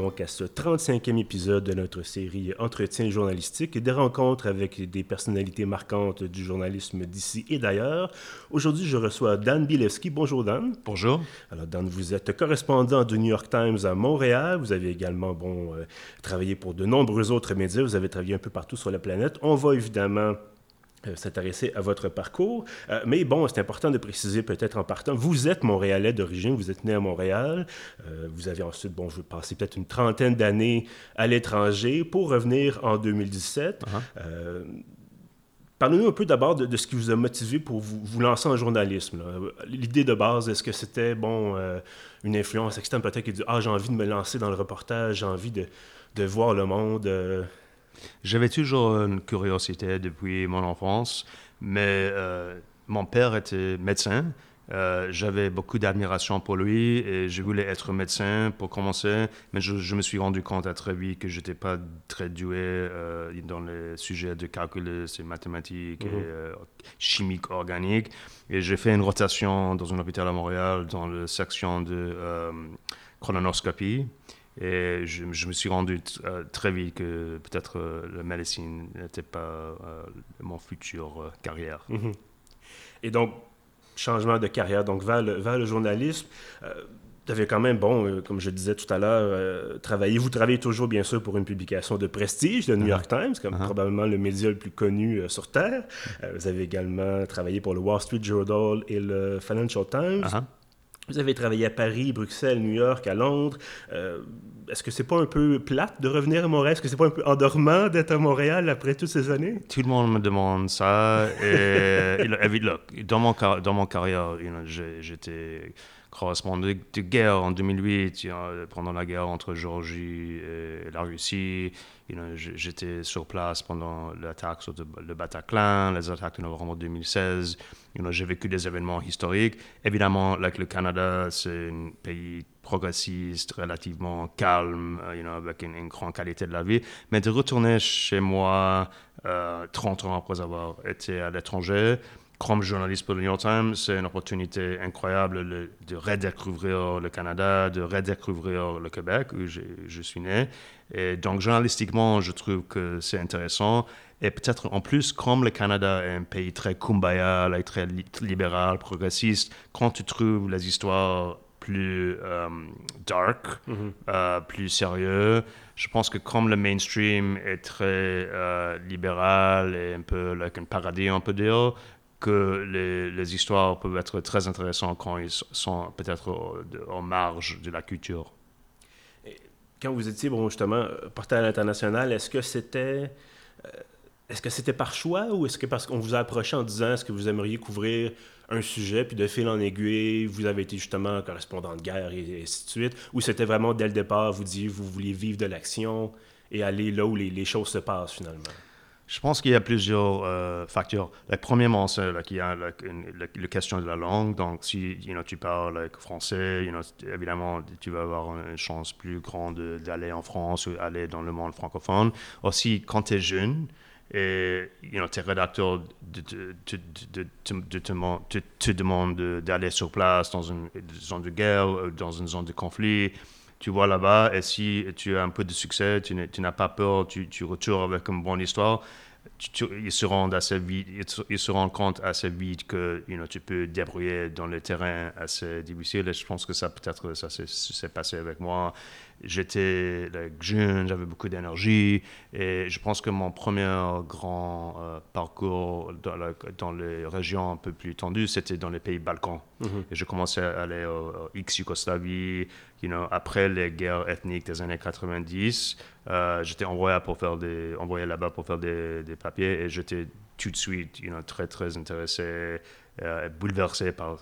À ce 35e épisode de notre série Entretien journalistique et des rencontres avec des personnalités marquantes du journalisme d'ici et d'ailleurs. Aujourd'hui, je reçois Dan Bilewski. Bonjour Dan. Bonjour. Alors Dan, vous êtes correspondant du New York Times à Montréal. Vous avez également bon, euh, travaillé pour de nombreux autres médias. Vous avez travaillé un peu partout sur la planète. On va évidemment s'intéresser à votre parcours. Euh, mais bon, c'est important de préciser peut-être en partant, vous êtes Montréalais d'origine, vous êtes né à Montréal, euh, vous avez ensuite, bon, je passé peut-être une trentaine d'années à l'étranger pour revenir en 2017. Uh-huh. Parlez-nous un peu d'abord de, ce qui vous a motivé pour vous, vous lancer en journalisme. L'idée de base, est-ce que c'était, bon, une influence externe peut-être qui dit, ah, j'ai envie de me lancer dans le reportage, j'ai envie de, de voir le monde j'avais toujours une curiosité depuis mon enfance, mais euh, mon père était médecin. Euh, j'avais beaucoup d'admiration pour lui et je voulais être médecin pour commencer, mais je, me suis rendu compte à très vite que je n'étais pas très doué euh, dans les sujets de calcul et mathématiques et mhm. chimique organique. Et j'ai fait une rotation dans un hôpital à Montréal dans la section de chrononoscopie. Et je, me suis rendu euh, très vite que peut-être euh, la médecine n'était pas euh, mon futur carrière. Mhm. Et donc, changement de carrière, donc vers le, vers le journalisme. tu avais quand même, bon, comme je disais tout à l'heure, travaillé. Vous travaillez toujours, bien sûr, pour une publication de prestige, le New York uh-huh. Times, comme uh-huh. probablement le média le plus connu sur Terre. vous avez également travaillé pour le Wall Street Journal et le Financial Times. Uh-huh. Vous avez travaillé à Paris, Bruxelles, New York, à Londres. Euh, est-ce que c'est pas un peu plate de revenir à Montréal? Est-ce que c'est pas un peu endormant d'être à Montréal après toutes ces années? Tout le monde me demande ça. Et, dans, mon, dans mon carrière, j'étais correspondant de, guerre en 2008, pendant la guerre entre Géorgie et la Russie. J'étais sur place pendant l'attaque sur le Bataclan, les attaques de novembre 2016. J'ai vécu des événements historiques. Évidemment, le Canada, c'est un pays progressiste, relativement calme, euh, avec une, grande qualité de la vie. Mais de retourner chez moi 30 euh, ans après avoir été à l'étranger, comme journaliste pour le New York Times, c'est une opportunité incroyable de redécouvrir le Canada, de redécouvrir le Québec, où je, suis né. Et donc, journalistiquement, je trouve que c'est intéressant. Et peut-être en plus, comme le Canada est un pays très kumbaya, très libéral, progressiste, quand tu trouves les histoires plus euh, dark, mm-hmm. euh, plus sérieux. Je pense que comme le mainstream est très euh, libéral et un peu like un paradis, on peut dire, que les, histoires peuvent être très intéressantes quand ils sont peut-être en marge de la culture. quand vous étiez, bon, justement, porté à l'international, est-ce que c'était... Euh, est-ce que c'était par choix ou est-ce que parce qu'on vous a approché en disant est-ce que vous aimeriez couvrir un sujet, puis de fil en aiguille, vous avez été justement correspondant de guerre et, ainsi de suite, ou c'était vraiment dès le départ, vous disiez vous vouliez vivre de l'action et aller là où les choses se passent finalement? Je pense qu'il y a plusieurs euh, facteurs. premièrement, c'est qu'il y a la, question de la langue. Donc, si tu parles français, évidemment, tu vas avoir une chance plus grande d'aller en France ou aller dans le monde francophone. Aussi, quand tu es jeune, et you know, tes rédacteurs te, demandent d'aller sur place dans une zone de guerre, dans une zone de conflit tu vois là-bas, et si tu as un peu de succès, tu n'as pas peur, tu, tu retournes avec une bonne histoire, ils, se rendent assez vite, ils, se rendent compte assez vite que you know, tu peux débrouiller dans le terrain assez difficile. Et je pense que ça, peut-être, ça s'est passé avec moi j'étais jeune, j'avais beaucoup d'énergie et je pense que mon premier grand euh, parcours dans, les régions un peu plus tendues, c'était dans les pays Balkans. Mm-hmm. Et je commençais à aller au, ex-Yougoslavie, you know, après les guerres ethniques des années 90. Euh, j'étais envoyé, là-bas pour faire des, papiers et j'étais tout de suite très, très intéressé euh, bouleversé par,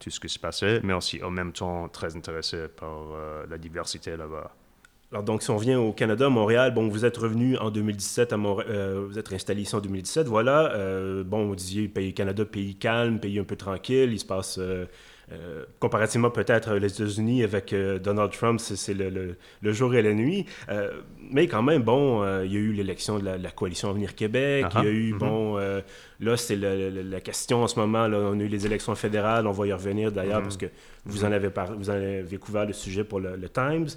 tout ce qui se passait, mais aussi en même temps très intéressé par euh, la diversité là-bas. Alors donc, si on vient au Canada, Montréal, bon, vous êtes revenu en 2017 à Montréal, euh, vous êtes installé ici en 2017, voilà. bon, vous disiez pays Canada, pays calme, pays un peu tranquille, il se passe comparativement peut-être les États-Unis avec Donald Trump, c'est le, le, jour et la nuit. mais quand même, bon, il y a eu l'élection de la, coalition Avenir Québec, il y a uh-huh. eu, mm-hmm. bon, là, c'est la question en ce moment, là, on a eu les élections fédérales, on va y revenir d'ailleurs, mm-hmm. parce que vous en, avez vous en avez couvert le sujet pour le, Times.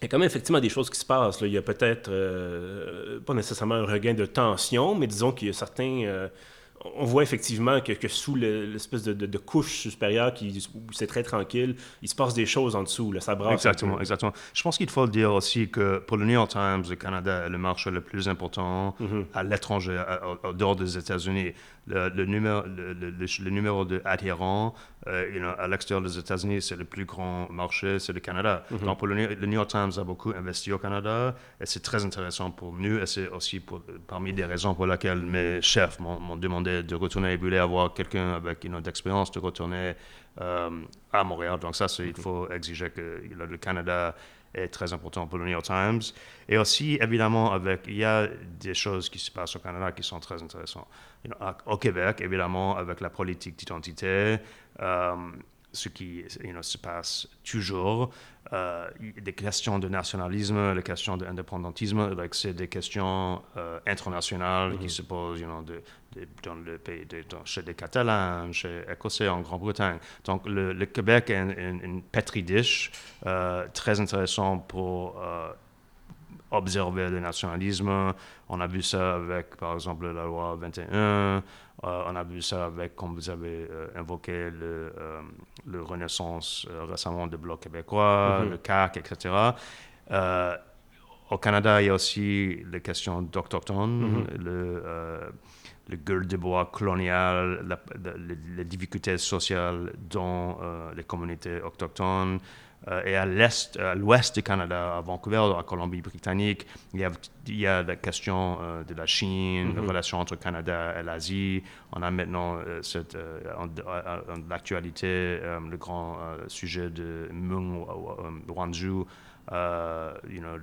Il y a quand même effectivement des choses qui se passent. Il y a peut-être, euh, pas nécessairement un regain de tension, mais disons qu'il y a certains... Euh, on voit effectivement que, que sous l'espèce de, de, couche supérieure qui, où c'est très tranquille, il se passe des choses en dessous. Là, ça brasse. Exactement, exactement. Je pense qu'il faut le dire aussi que pour le New York Times, le Canada est le marché le plus important mm-hmm. à l'étranger, dehors des États-Unis le, numéro, le, numéro d'adhérents euh, à l'extérieur des États-Unis, c'est le plus grand marché, c'est le Canada. Mm-hmm. Donc, pour le, New York Times a beaucoup investi au Canada et c'est très intéressant pour nous et c'est aussi pour, parmi des raisons pour lesquelles mes chefs m'ont demandé de retourner et voulaient avoir quelqu'un avec une expérience de retourner euh, à Montréal. Donc, ça, il mm-hmm. faut exiger que le Canada est très important pour le New York Times. Et aussi, évidemment, avec, il y a des choses qui se passent au Canada qui sont très intéressantes. au Québec, évidemment, avec la politique d'identité, euh, ce qui se passe toujours. Euh, des questions de nationalisme, des questions d'indépendantisme, c'est des questions euh, internationales qui mm-hmm. se posent de, dans le pays, chez les Catalans, chez les Écossais, en Grande-Bretagne. Donc le, Québec est une, petri dish euh, très intéressant pour observer le nationalisme. On a vu ça avec, par exemple, la loi 21. Euh, on a vu ça avec, comme vous avez euh, invoqué, le, euh, le Renaissance récemment du Bloc québécois, mhm. le CAC, etc. au Canada, il y a aussi les questions d'Autochtones, mhm. le, le gueule de bois colonial, les, difficultés sociales dans les communautés autochtones. Euh, et à l'est, à l'ouest du Canada, à Vancouver, à Colombie-Britannique, il y a, il y a la question euh, de la Chine, mm-hmm. la relation entre le Canada et l'Asie. On a maintenant euh, cette, l'actualité, le grand sujet de Meng Wanzhou, euh, you know,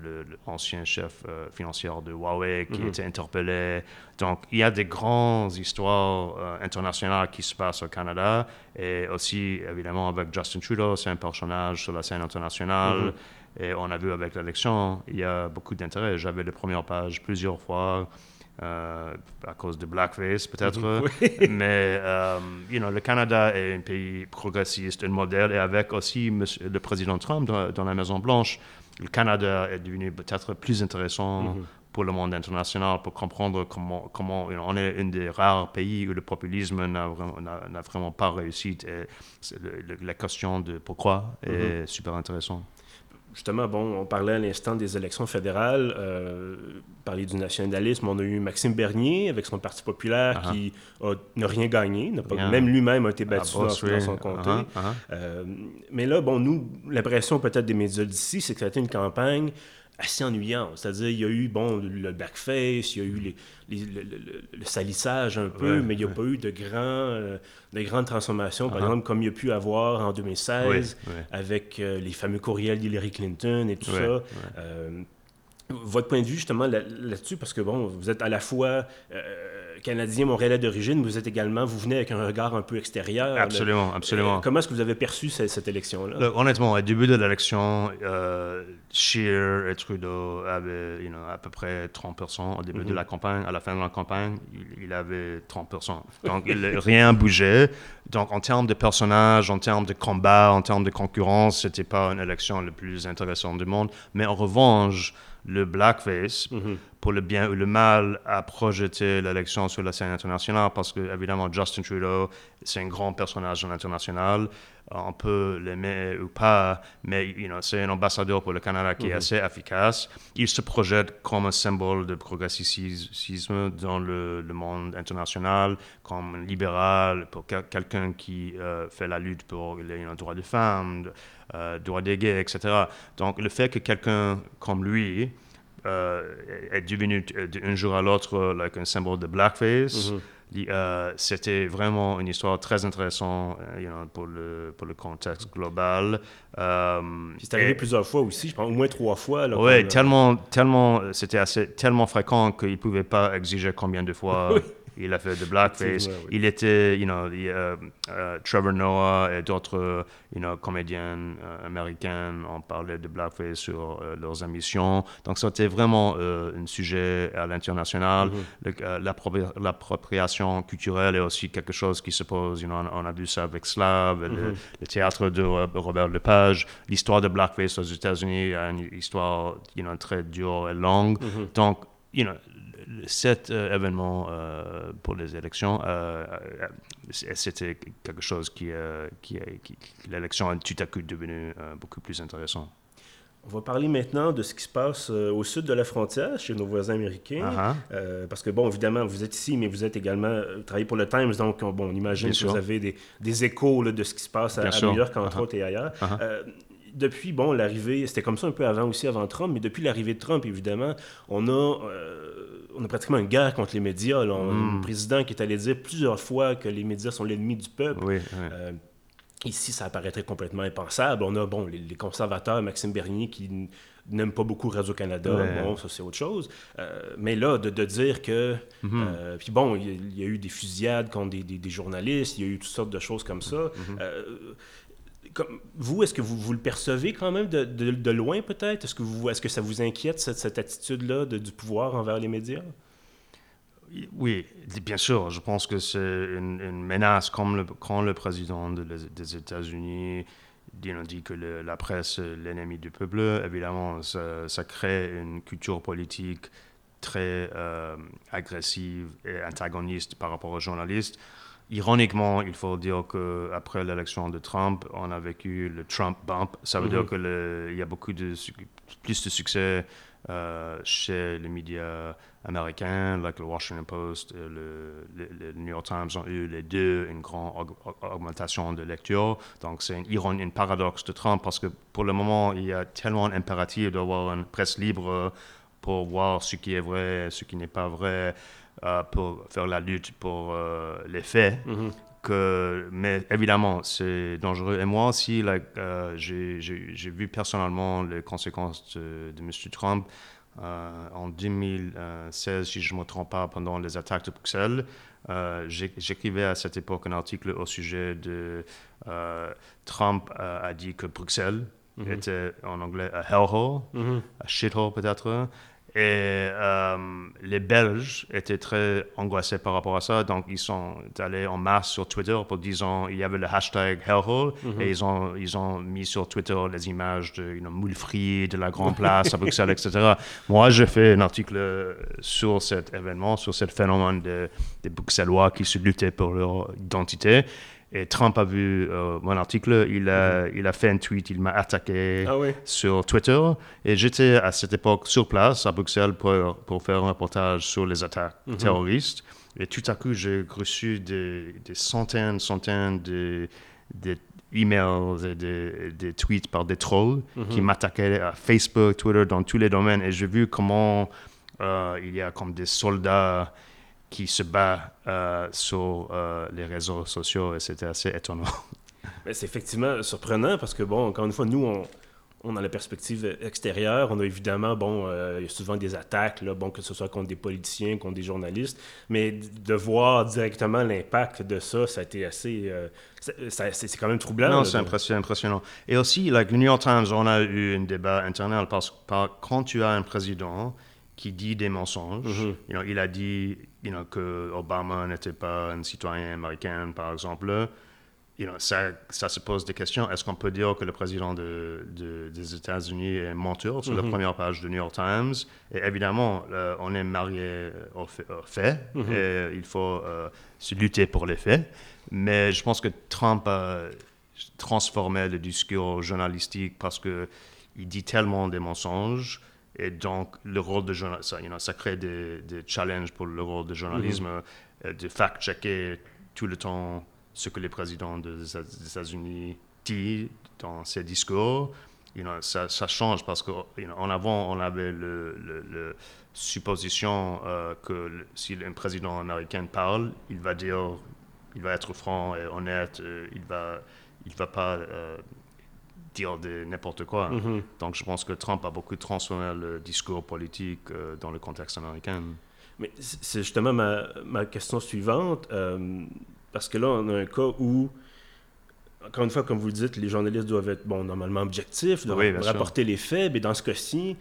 l'ancien chef euh, financier de Huawei qui a mhm. été interpellé. Donc, il y a des grandes histoires euh, internationales qui se passent au Canada et aussi, évidemment, avec Justin Trudeau, c'est un personnage sur la scène internationale. Mhm. Et on a vu avec l'élection, il y a beaucoup d'intérêt. J'avais les premières pages plusieurs fois. À cause de blackface peut-être, mais you know, le Canada est un pays progressiste, un modèle, et avec aussi le président Trump dans la Maison Blanche, le Canada est devenu peut-être plus intéressant mhm. pour le monde international pour comprendre comment, comment on est un des rares pays où le populisme n'a vraiment, pas réussi. Et la question de pourquoi est mhm. super intéressante justement, bon, on parlait à l'instant des élections fédérales, euh, parler du nationalisme. On a eu Maxime Bernier avec son Parti populaire uh-huh. qui n'a rien gagné, pas, même lui-même a été battu dans, son comté. Euh, mais là, bon, nous, l'impression peut-être des médias d'ici, c'est que ça a été une campagne assez ennuyant. C'est-à-dire, il y a eu, bon, le backface, il y a eu les, le, salissage un peu, mais il n'y a pas eu de, euh, de grandes transformations, par uh-huh. exemple, comme il y a pu avoir en 2016 avec euh, les fameux courriels d'Hillary Clinton et tout ça. Euh, votre point de vue, justement, là-dessus, parce que, bon, vous êtes à la fois Canadien montréalais d'origine, vous êtes également, vous venez avec un regard un peu extérieur. Absolument, absolument. comment est-ce que vous avez perçu cette, élection-là? Honnêtement, au début de l'élection, euh, Scheer et Trudeau avaient à peu près 30% au début de mhm. la campagne. À la fin de la campagne, il, avait 30%. Donc, rien bougeait. Donc, en termes de personnages, en termes de combat, en termes de concurrence, c'était pas une élection la plus intéressante du monde. Mais en revanche, le blackface, mhm. pour le bien ou le mal, a projeté l'élection sur la scène internationale parce que, évidemment, Justin Trudeau, c'est un grand personnage international. On peut l'aimer ou pas, mais you know, c'est un ambassadeur pour le Canada qui est mhm. assez efficace. Il se projette comme un symbole de progressisme dans le, monde international, comme libéral, pour quelqu'un qui euh, fait la lutte pour les droits des femmes, euh, droits des gays, etc. Donc le fait que quelqu'un comme lui euh, est devenu euh, d'un jour à l'autre like, un symbole de blackface, mm-hmm. c'était vraiment une histoire très intéressante pour, le, pour le contexte global. c'est arrivé plusieurs fois aussi, je pense au moins trois fois. Oui, tellement, tellement, c'était tellement fréquent qu'il ne pouvait pas exiger combien de fois Il a fait de blackface. Il était, you know, uh, Trevor Noah et d'autres, you know, comédiens américains ont parlé de blackface sur leurs émissions. Donc, c'était vraiment un sujet à l'international. Mm-hmm. L'appropriation culturelle est aussi quelque chose qui se pose. You know, on, a vu ça avec Slav, le, mm-hmm. théâtre de Robert Lepage. L'histoire de blackface aux États-Unis a une histoire, you know, très dure et longue. Mm-hmm. Donc, you know, cet euh, événement euh, pour les élections, euh, c'était quelque chose qui, qui, qui l'élection est tout à coup devenue beaucoup plus intéressant. On va parler maintenant de ce qui se passe au sud de la frontière, chez nos voisins américains. Uh-huh. parce que, bon, évidemment, vous êtes ici, mais vous êtes également, vous travaillez pour le Times, donc, bon, on imagine que vous avez des, des échos de ce qui se passe à, New York, entre uh-huh. autres, et ailleurs. Depuis, bon, l'arrivée, c'était comme ça un peu avant aussi, avant Trump, mais depuis l'arrivée de Trump, évidemment, on a, euh, on a pratiquement une guerre contre les médias. Là. Un mm. président qui est allé dire plusieurs fois que les médias sont l'ennemi du peuple. Euh, ici, ça apparaîtrait complètement impensable. On a, bon, les, conservateurs, Maxime Bernier, qui n'aime pas beaucoup Radio-Canada, bon, ça c'est autre chose. Euh, mais là, de, dire que... Mm-hmm. puis bon, il y, a eu des fusillades contre des, journalistes, il y a eu toutes sortes de choses comme ça. Vous, est-ce que vous, vous, le percevez quand même de, loin peut-être? Est-ce que, ça vous inquiète, cette, attitude-là du pouvoir envers les médias? Oui, bien sûr. Je pense que c'est une, menace comme quand le président des États-Unis dit que la presse est l'ennemi du peuple. Évidemment, ça, crée une culture politique très euh, agressive et antagoniste par rapport aux journalistes. Ironiquement, il faut dire qu'après l'élection de Trump, on a vécu le Trump bump. Ça veut dire mhm. qu'il y a beaucoup de, plus de succès euh, chez les médias américains, like le Washington Post et le, le, New York Times ont eu les deux une grande augmentation de lecture. Donc c'est une ironie, un paradoxe de Trump parce que pour le moment, il y a tellement d'impératifs d'avoir une presse libre pour voir ce qui est vrai, ce qui n'est pas vrai. Euh, pour faire la lutte pour euh, les faits. Mhm. Que, mais évidemment, c'est dangereux. Et moi aussi, euh, j'ai vu personnellement les conséquences de, de M. Trump. en 2016, si je ne me trompe pas, pendant les attaques de Bruxelles, j'écrivais à cette époque un article au sujet de Trump a dit que Bruxelles mhm. était en anglais a hellhole, mhm. a shithole peut-être, et euh, les Belges étaient très angoissés par rapport à ça, donc ils sont allés en masse sur Twitter pour disant il y avait le hashtag Hellhole mhm. et ils ont, ils ont mis sur Twitter les images de you know, moules frites, de la Grande Place à Bruxelles, etc. Moi, j'ai fait un article sur cet événement, sur ce phénomène des Bruxellois qui se luttaient pour leur identité. Et Trump a vu euh, mon article, il a, mhm. il a fait un tweet, il m'a attaqué ah sur Twitter. Et j'étais à cette époque sur place à Bruxelles pour, pour faire un reportage sur les attaques mhm. terroristes. Et tout à coup, j'ai reçu des, des, centaines, centaines de, de emails et des, tweets par des trolls mhm. qui m'attaquaient à Facebook, Twitter, dans tous les domaines. Et j'ai vu comment euh, il y a comme des soldats qui se bat euh, sur euh, les réseaux sociaux et c'était assez étonnant. c'est effectivement surprenant parce que, bon, encore une fois, nous, on, on a la perspective extérieure. On a évidemment, bon, euh, il y a souvent des attaques, là, bon, que ce soit contre des politiciens, contre des journalistes, mais de voir directement l'impact de ça, ça a été assez. c'est quand même troublant. Non, c'est impressionnant, impressionnant. Et aussi, like, le New York Times, on a eu un débat internal parce que quand tu as un président qui dit des mensonges. Mm-hmm. il a dit you know, que Obama n'était pas un citoyen américain, par exemple. You know, ça, ça, se pose des questions. Est-ce qu'on peut dire que le président de, des États-Unis est menteur sur la mm-hmm. première page du New York Times? Et évidemment, euh, on est marié aux faits mm-hmm. et il faut euh, se lutter pour les faits. Mais je pense que Trump a transformé le discours journalistique parce qu'il dit tellement des mensonges et donc, le rôle de journaliste, ça, you know, ça crée des, des, challenges pour le rôle de journalisme, mm-hmm. euh, de fact-checker tout le temps ce que les présidents des États-Unis disent dans ses discours. You know, ça, ça, change parce qu'en en avant, on avait le, le, supposition euh, que si un président américain parle, il va dire, il va être franc et honnête, euh, il va, il va pas dire de n'importe quoi. Mhm. Donc je pense que Trump a beaucoup transformé le discours politique euh, dans le contexte américain. Mais c'est justement ma, ma, question suivante, euh, parce que là, on a un cas où, encore une fois, comme vous le dites, les journalistes doivent être, bon, normalement objectifs, doivent rapporter les faits, mais dans ce cas-ci,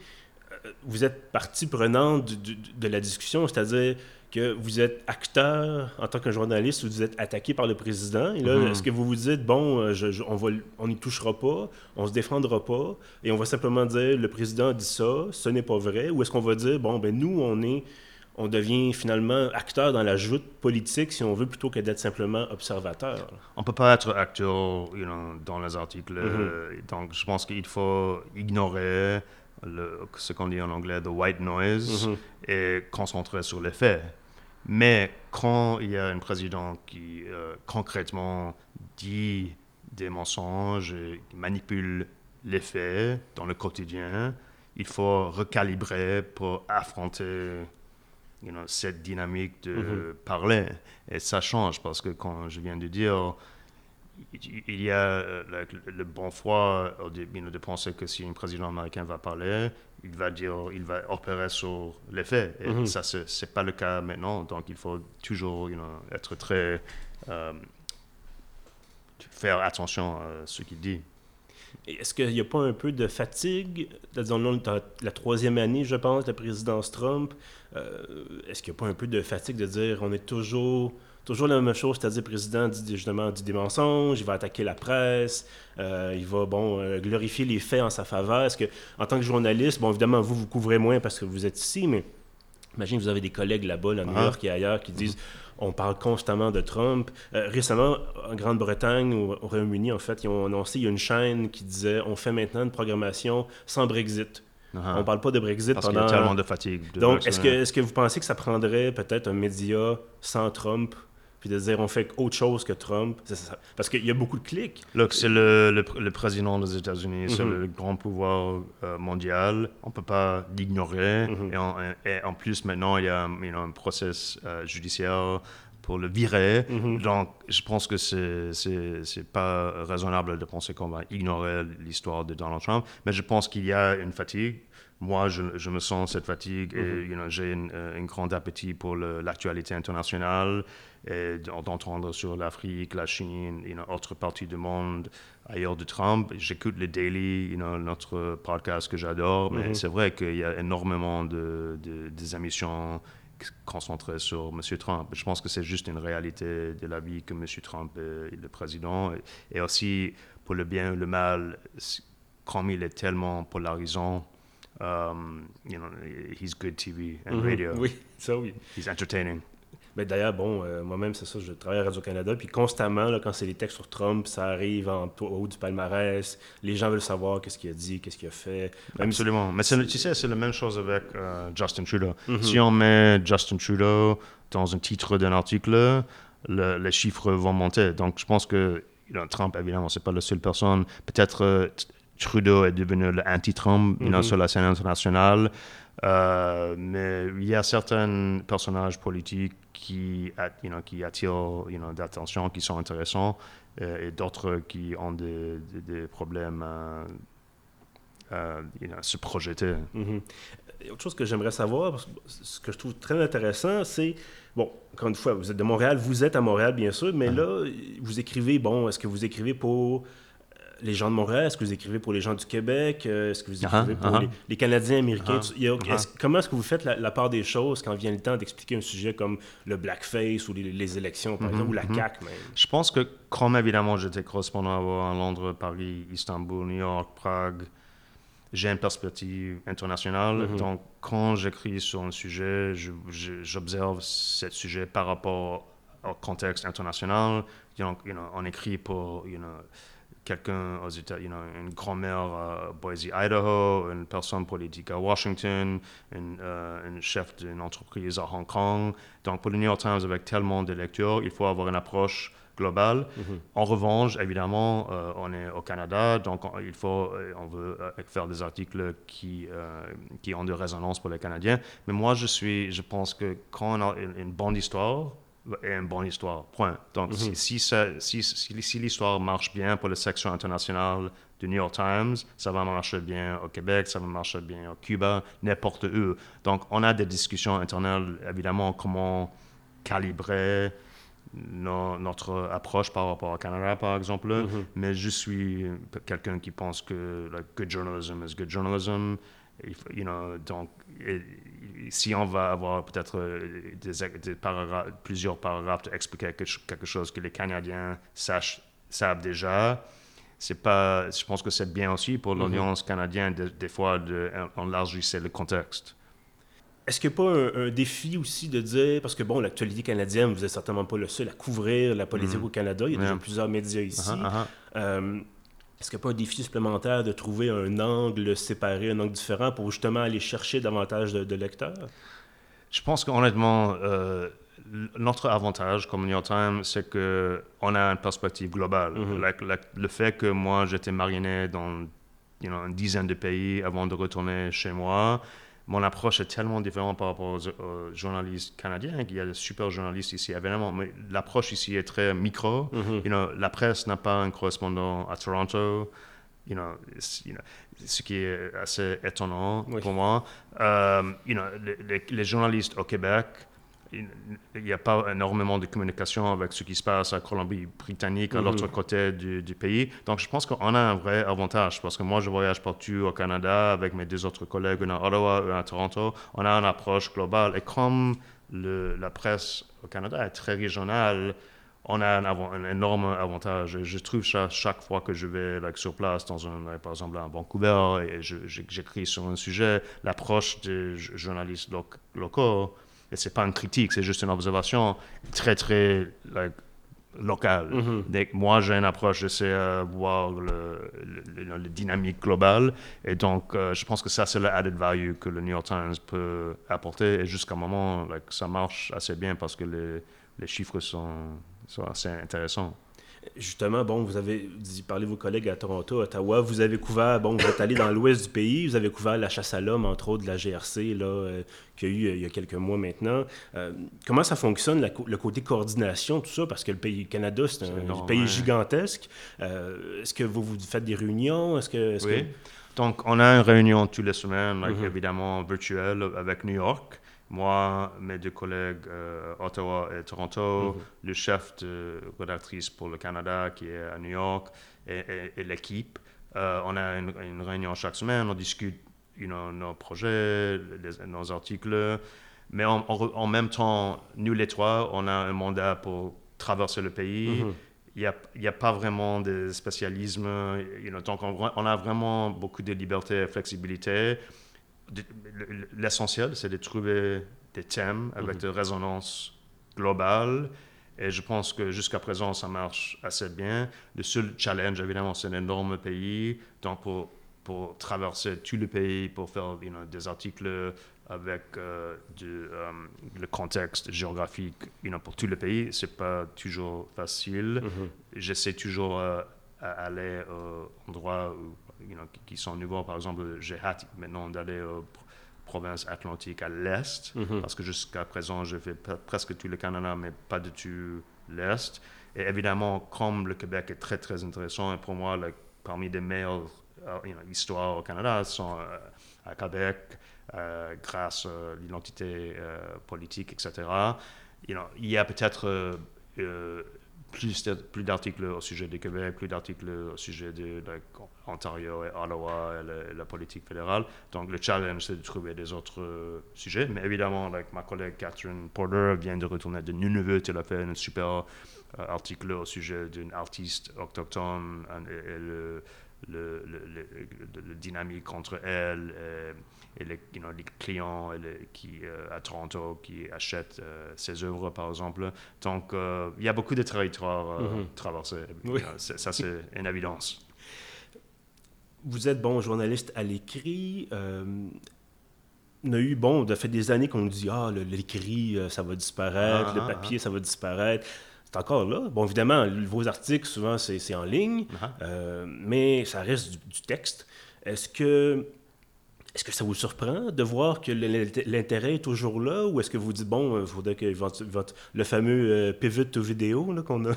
euh, vous êtes partie prenante de la discussion, c'est-à-dire que vous êtes acteur en tant que journaliste, vous êtes attaqué par le président. Et là, mhm. est-ce que vous vous dites, bon, euh, je, on n'y touchera pas, on se défendra pas, et on va simplement dire, le président dit ça, ce n'est pas vrai, ou est-ce qu'on va dire, bon, ben nous, on est, on devient finalement acteur dans la joute politique, si on veut, plutôt que d'être simplement observateur? On peut pas être acteur dans les articles. Mhm. Donc, je pense qu'il faut ignorer le, ce qu'on dit en anglais, the white noise, mhm. et concentrer sur les faits. Mais quand il y a un président qui euh, concrètement dit des mensonges, et manipule les faits dans le quotidien, il faut recalibrer pour affronter cette dynamique de mm-hmm. parler. Et ça change parce que, quand je viens de dire, il y a euh, le, bon foi de penser que si un président américain va parler, il va dire, il va opérer sur les faits. Et mhm. ça, ce n'est pas le cas maintenant. Donc, il faut toujours être très. Euh, faire attention à ce qu'il dit. Est-ce qu'il n'y a pas un peu de fatigue, disons la troisième année, je pense, de la présidence Trump, euh, est-ce qu'il n'y a pas un peu de fatigue de dire on est toujours toujours la même chose, c'est-à-dire le président dit justement dit des mensonges, il va attaquer la presse, euh, il va bon euh, glorifier les faits en sa faveur. Est-ce que en tant que journaliste, bon évidemment vous vous couvrez moins parce que vous êtes ici, mais imagine vous avez des collègues là-bas, à New ah. York et ailleurs, qui disent on parle constamment de Trump. Euh, récemment, en Grande-Bretagne, au, au Royaume-Uni, en fait, ils ont annoncé, il y a une chaîne qui disait on fait maintenant une programmation sans Brexit. Uh-huh. On ne parle pas de Brexit Parce pendant... qu'il y a tellement de fatigue. Donc, est-ce que, est que vous pensez que ça prendrait peut-être un média sans Trump puis de dire on fait autre chose que Trump. Parce qu'il y a beaucoup de clics. Look, c'est le, le, président des États-Unis, c'est mm-hmm. le grand pouvoir euh, mondial. On ne peut pas l'ignorer. Mm-hmm. et, en, plus, maintenant, il y a un process euh, judiciaire pour le virer. Mm-hmm. Donc, je pense que c'est n'est pas raisonnable de penser qu'on va ignorer l'histoire de Donald Trump. Mais je pense qu'il y a une fatigue moi, je, je, me sens cette fatigue et mm-hmm. j'ai euh, un grand appétit pour l'actualité internationale et d'entendre sur l'Afrique, la Chine, une autre partie du monde ailleurs de Trump. J'écoute les daily, notre podcast que j'adore, mais mm-hmm. c'est vrai qu'il y a énormément de, des émissions concentrées sur M. Trump. Je pense que c'est juste une réalité de la vie que M. Trump est, le président. Et, et, aussi, pour le bien ou le mal, comme il est tellement polarisant, Um, you know, he's good TV and mhm. radio. Oui, ça oui. He's entertaining. Mais d'ailleurs, bon, euh, moi-même, c'est ça, je travaille à Radio-Canada, puis constamment, là, quand c'est les textes sur Trump, ça arrive en haut du palmarès, les gens veulent savoir qu'est-ce qu'il a dit, qu'est-ce qu'il a fait. Absolument. Mais tu sais, c'est la même chose avec euh, Justin Trudeau. Mhm. Si on met Justin Trudeau dans un titre d'un article, les chiffres vont monter. Donc, je pense que Trump, évidemment, c'est pas la seule personne. Peut-être euh, Trudeau est devenu l'anti-Trump mm sur la scène internationale. Euh, mais il y a certains personnages politiques qui, you know, qui attirent you know, d'attention, qui sont intéressants, euh, et d'autres qui ont des, des, problèmes à, se projeter. Mhm. Autre chose que j'aimerais savoir, ce que je trouve très intéressant, c'est, bon, encore une fois, vous êtes de Montréal, vous êtes à Montréal, bien sûr, mais là, vous écrivez, bon, est-ce que vous écrivez pour les gens de Montréal? Est-ce que vous écrivez pour les gens du Québec? Euh, est-ce que vous écrivez uh-huh, pour uh-huh. les, Canadiens américains? Uh-huh. comment est-ce que vous faites la, part des choses quand vient le temps d'expliquer un sujet comme le blackface ou les, élections, par exemple, ou la CAQ même? Je pense que, comme évidemment j'étais correspondant à Londres, Paris, Istanbul, New York, Prague, j'ai une perspective internationale. Donc, quand j'écris sur un sujet, j'observe ce sujet par rapport au contexte international. on écrit pour quelqu'un aux États, you know, une grand-mère à Boise, Idaho, une personne politique à Washington, une, euh, chef d'une entreprise à Hong Kong. Donc pour le New York Times, avec tellement de lectures, il faut avoir une approche globale. Mm-hmm. En revanche, évidemment, euh, on est au Canada, donc on, il faut, euh, on veut faire des articles qui, qui ont de résonance pour les Canadiens. Mais moi, je suis, je pense que quand on a une, bonne histoire, est une bonne histoire. Point. Donc, si, si, si, si l'histoire marche bien pour la section internationale du New York Times, ça va marcher bien au Québec, ça va marcher bien au Cuba, n'importe où. Donc, on a des discussions internales, évidemment, comment calibrer notre approche par rapport au Canada, par exemple. Mm-hmm. Mais je suis quelqu'un qui pense que like, good journalism is good journalism. You know, donc, si on va avoir peut-être euh, des, plusieurs paragraphes pour expliquer quelque, chose que les Canadiens sachent, savent déjà, c'est pas, je pense que c'est bien aussi pour l'audience canadienne des fois d'élargir le contexte. Est-ce qu'il n'y a pas un, défi aussi de dire, parce que bon, l'actualité canadienne, vous n'êtes certainement pas le seul à couvrir la politique mm. au Canada, il y a déjà plusieurs médias ici. Uh-huh, uh-huh. Euh, est-ce qu'il n'y a pas un défi supplémentaire de trouver un angle séparé, un angle différent pour justement aller chercher davantage de, lecteurs? Je pense qu'honnêtement, euh, notre avantage comme New York Times, c'est qu'on a une perspective globale. Mm-hmm. le fait que moi, j'étais mariné dans une dizaine de pays avant de retourner chez moi, mon approche est tellement différente par rapport aux, journalistes canadiens qu'il y a de super journalistes ici, évidemment. Mais l'approche ici est très micro. Mm-hmm. you know, la presse n'a pas un correspondant à Toronto. You know, ce qui est assez étonnant pour moi. Euh, you know, les, journalistes au Québec il n'y a pas énormément de communication avec ce qui se passe à Colombie-Britannique, à l'autre mhm. côté du, pays. Donc, je pense qu'on a un vrai avantage parce que moi, je voyage partout au Canada avec mes deux autres collègues, un à Ottawa et à Toronto. On a une approche globale. Et comme le, la presse au Canada est très régionale, on a un, énorme avantage. Et je trouve ça chaque fois que je vais sur place, dans un, par exemple à Vancouver, et j'écris sur un sujet, l'approche des journalistes locaux et c'est pas une critique, c'est juste une observation très, très locale. Mm-hmm. moi, j'ai une approche, j'essaie de voir le, le, dynamique globale. Et donc, euh, je pense que ça, c'est le added value que le New York Times peut apporter. Et jusqu'à un moment, ça marche assez bien parce que les, les chiffres sont, sont assez intéressants. Justement, bon, vous avez parlé de vos collègues à Toronto, Ottawa. Vous avez couvert, bon, vous êtes allé dans l'ouest du pays, vous avez couvert la chasse à l'homme, entre autres, de la GRC, là, euh, qu'il y a eu euh, il y a quelques mois maintenant. Euh, comment ça fonctionne, le côté coordination, tout ça? Parce que le pays Canada, c'est un, pays gigantesque. Est-ce que vous, vous faites des réunions? Est-ce que, oui. Donc, on a une réunion tous les semaines, mm-hmm. évidemment virtuelle, avec New York moi, mes deux collègues euh, Ottawa et Toronto, mhm. le chef de rédactrice pour le Canada qui est à New York et, l'équipe. Euh, on a une, réunion chaque semaine, on discute nos projets, nos articles, mais en, même temps, nous les trois, on a un mandat pour traverser le pays. Mhm. Il n'y a, pas vraiment de spécialisme. donc on, on, a vraiment beaucoup de liberté et flexibilité l'essentiel, c'est de trouver des thèmes avec mhm. des résonances globales. Et je pense que jusqu'à présent, ça marche assez bien. Le seul challenge, évidemment, c'est un énorme pays. Donc, pour, pour traverser tout le pays, pour faire des articles avec euh, euh, le contexte géographique pour tout le pays, c'est pas toujours facile. Mhm. J'essaie toujours euh, d'aller à endroits où qui, sont nouveaux. Par exemple, j'ai hâte maintenant d'aller aux provinces atlantiques à l'est, mhm. parce que jusqu'à présent, je fais presque tout le Canada, mais pas du tout l'est. Et évidemment, comme le Québec est très, très intéressant, et pour moi, parmi les meilleures euh, histoires au Canada sont euh, à Québec, euh, grâce à l'identité politique, etc. il y a peut-être plus, d'articles au sujet du Québec, plus d'articles au sujet de, l'Ontario et Ottawa et la, politique fédérale. Donc le challenge, c'est de trouver des autres euh, sujets. Mais évidemment, ma collègue Catherine Porter vient de retourner de Nunavut. Elle a fait un super euh, article au sujet d'une artiste autochtone et, le, le, le, dynamique entre elle et, les, les, clients qui, euh, à Toronto qui achètent euh, ses œuvres, par exemple. Donc, euh, il y a beaucoup de territoires mm traversés. Ça, c'est une évidence. Vous êtes, bon, journaliste à l'écrit. on a eu, bon, ça fait des années qu'on nous dit, ah, l'écrit, ça va disparaître, le ah, ah, papier, ah. ça va disparaître c'est encore là. Bon, évidemment, vos articles, souvent, c'est en ligne, uh-huh. euh, mais ça reste du, texte. Est-ce que est-ce que ça vous surprend de voir que l'intérêt est toujours là ou est-ce que vous dites, bon, il faudrait que votre, le fameux euh, pivot to vidéo qu'on a, eu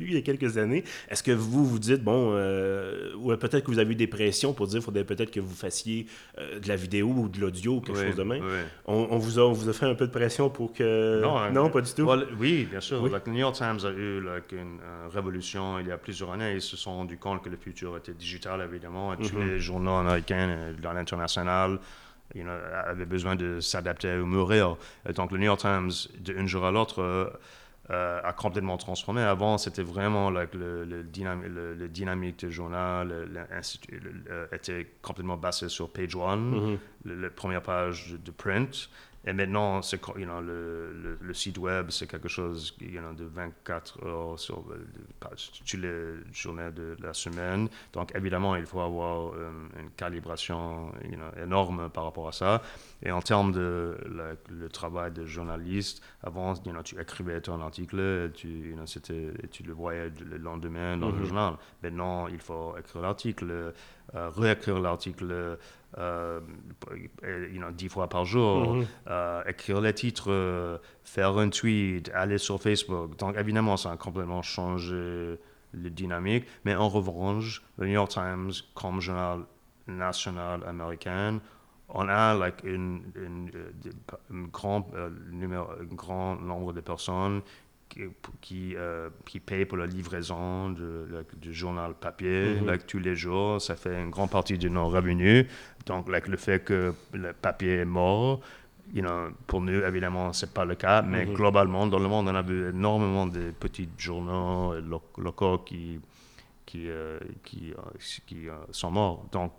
il y a quelques années, est-ce que vous vous dites, bon, euh, ou peut-être que vous avez eu des pressions pour dire, il faudrait peut-être que vous fassiez euh, de la vidéo ou de l'audio ou quelque chose de même? On, vous a, vous a fait un peu de pression pour que... Non, non pas du tout? oui, bien sûr. le New York Times a eu une révolution il y a plusieurs années. Ils se sont rendus compte que le futur était digital, évidemment. Et tous mm-hmm. les journaux américains dans l'international you avait besoin de s'adapter ou mourir. donc le New York Times, d'un jour à l'autre, euh, a complètement transformé. Avant, c'était vraiment le, le, le, dynamique du journal était complètement basé sur page one, mm-hmm. la première page de print. Et maintenant, c'est, you know, le, le, site web, c'est quelque chose you know, de 24 heures sur toutes les journées de la semaine. Donc, évidemment, il faut avoir euh, une calibration you know, énorme par rapport à ça. Et en termes de le travail de journaliste, avant, you know, tu écrivais ton article et tu, le voyais le lendemain dans le mm-hmm. journal. Maintenant, il faut écrire l'article, euh, réécrire l'article euh, you know, dix fois par jour, mm-hmm. euh, écrire les titres, euh, faire un tweet, aller sur Facebook. Donc, évidemment, ça a complètement changé le dynamique. Mais en revanche, le New York Times, comme journal national américain, on a like, une, un grand, numéro, un grand nombre de personnes qui, euh, qui paye pour la livraison du journal papier mm tous les jours. Ça fait une grande partie de nos revenus. Donc, le fait que le papier est mort, you know, pour nous, évidemment, ce n'est pas le cas. Mais mm-hmm. globalement, dans le monde, on a vu énormément de petits journaux locaux qui, qui, euh, qui, euh, sont morts. Donc,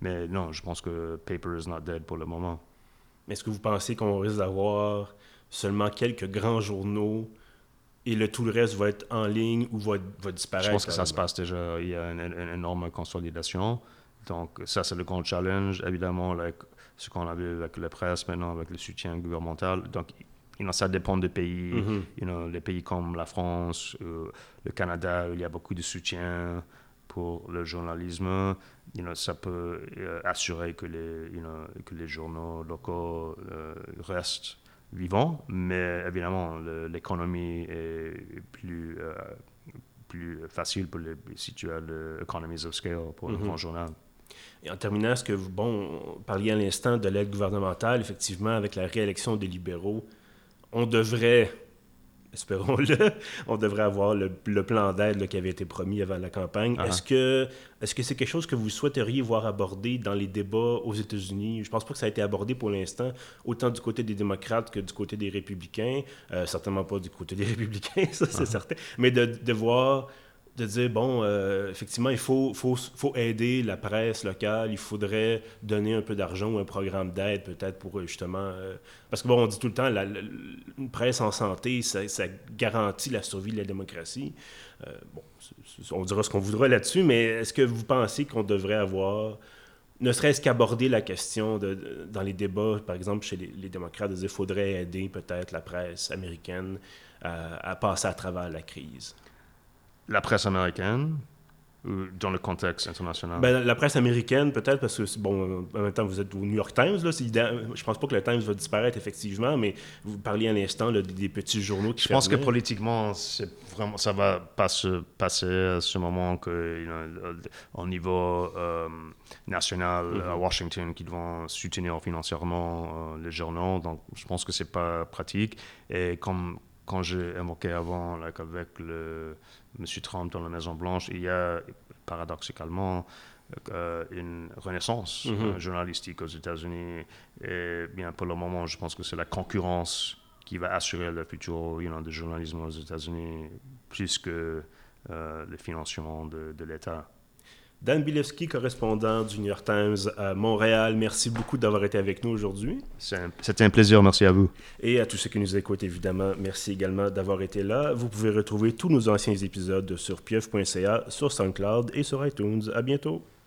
mais non, je pense que paper is not dead pour le moment. Est-ce que vous pensez qu'on risque d'avoir seulement quelques grands journaux et le, tout le reste va être en ligne ou va, va disparaître. Je pense que ça se passe déjà. Il y a une, énorme consolidation. Donc, ça, c'est le grand challenge. Évidemment, ce qu'on a vu avec la presse maintenant, avec le soutien gouvernemental. Donc, you know, ça dépend des pays. Mm-hmm. you know, les pays comme la France, euh, le Canada, il y a beaucoup de soutien pour le journalisme. You know, ça peut euh, assurer que les, que les journaux locaux euh, restent vivant, mais évidemment, l'économie est plus, euh, plus facile pour les, si tu as l'économie of scale pour un mhm. grand journal. Et en terminant, est-ce que, bon, on parlait à l'instant de l'aide gouvernementale, effectivement, avec la réélection des libéraux, on devrait espérons-le, on devrait avoir le, plan d'aide qui avait été promis avant la campagne. Uh-huh. Est-ce que est-ce que c'est quelque chose que vous souhaiteriez voir abordé dans les débats aux États-Unis? Je pense pas que ça a été abordé pour l'instant, autant du côté des démocrates que du côté des républicains. Euh, certainement pas du côté des républicains, ça c'est uh-huh. certain. Mais de, de voir de dire, bon, euh, effectivement, il faut, aider la presse locale, il faudrait donner un peu d'argent ou un programme d'aide peut-être pour justement... Euh, parce que, bon, on dit tout le temps, la, une presse en santé, ça, garantit la survie de la démocratie. Euh, bon, on dira ce qu'on voudra là-dessus, mais est-ce que vous pensez qu'on devrait avoir ne serait-ce qu'aborder la question de, dans les débats, par exemple, chez les, démocrates, de dire faudrait aider peut-être la presse américaine à passer à travers la crise? La presse américaine ou dans le contexte international? Ben, la presse américaine, peut-être, parce que, bon, en même temps, vous êtes au New York Times, là, je pense pas que le Times va disparaître, effectivement, mais vous parliez à l'instant des petits journaux qui Je pense que politiquement, vraiment, ça va pas se passer à ce moment que, au niveau euh, national, à Washington, qui vont soutenir financièrement euh, les journaux, donc je pense que c'est pas pratique. Et comme quand j'ai évoqué avant, avec le M. Trump dans la Maison-Blanche, il y a paradoxalement euh, une renaissance mhm. euh, journalistique aux États-Unis. Et bien, pour le moment, je pense que c'est la concurrence qui va assurer le futur you know, du journalisme aux États-Unis plus que euh, le financement de l'État. Dan Bilewski, correspondant du New York Times à Montréal, merci beaucoup d'avoir été avec nous aujourd'hui. C'était un plaisir, merci à vous. Et à tous ceux qui nous écoutent, évidemment, merci également d'avoir été là. Vous pouvez retrouver tous nos anciens épisodes sur pieuf.ca, sur SoundCloud et sur iTunes. À bientôt.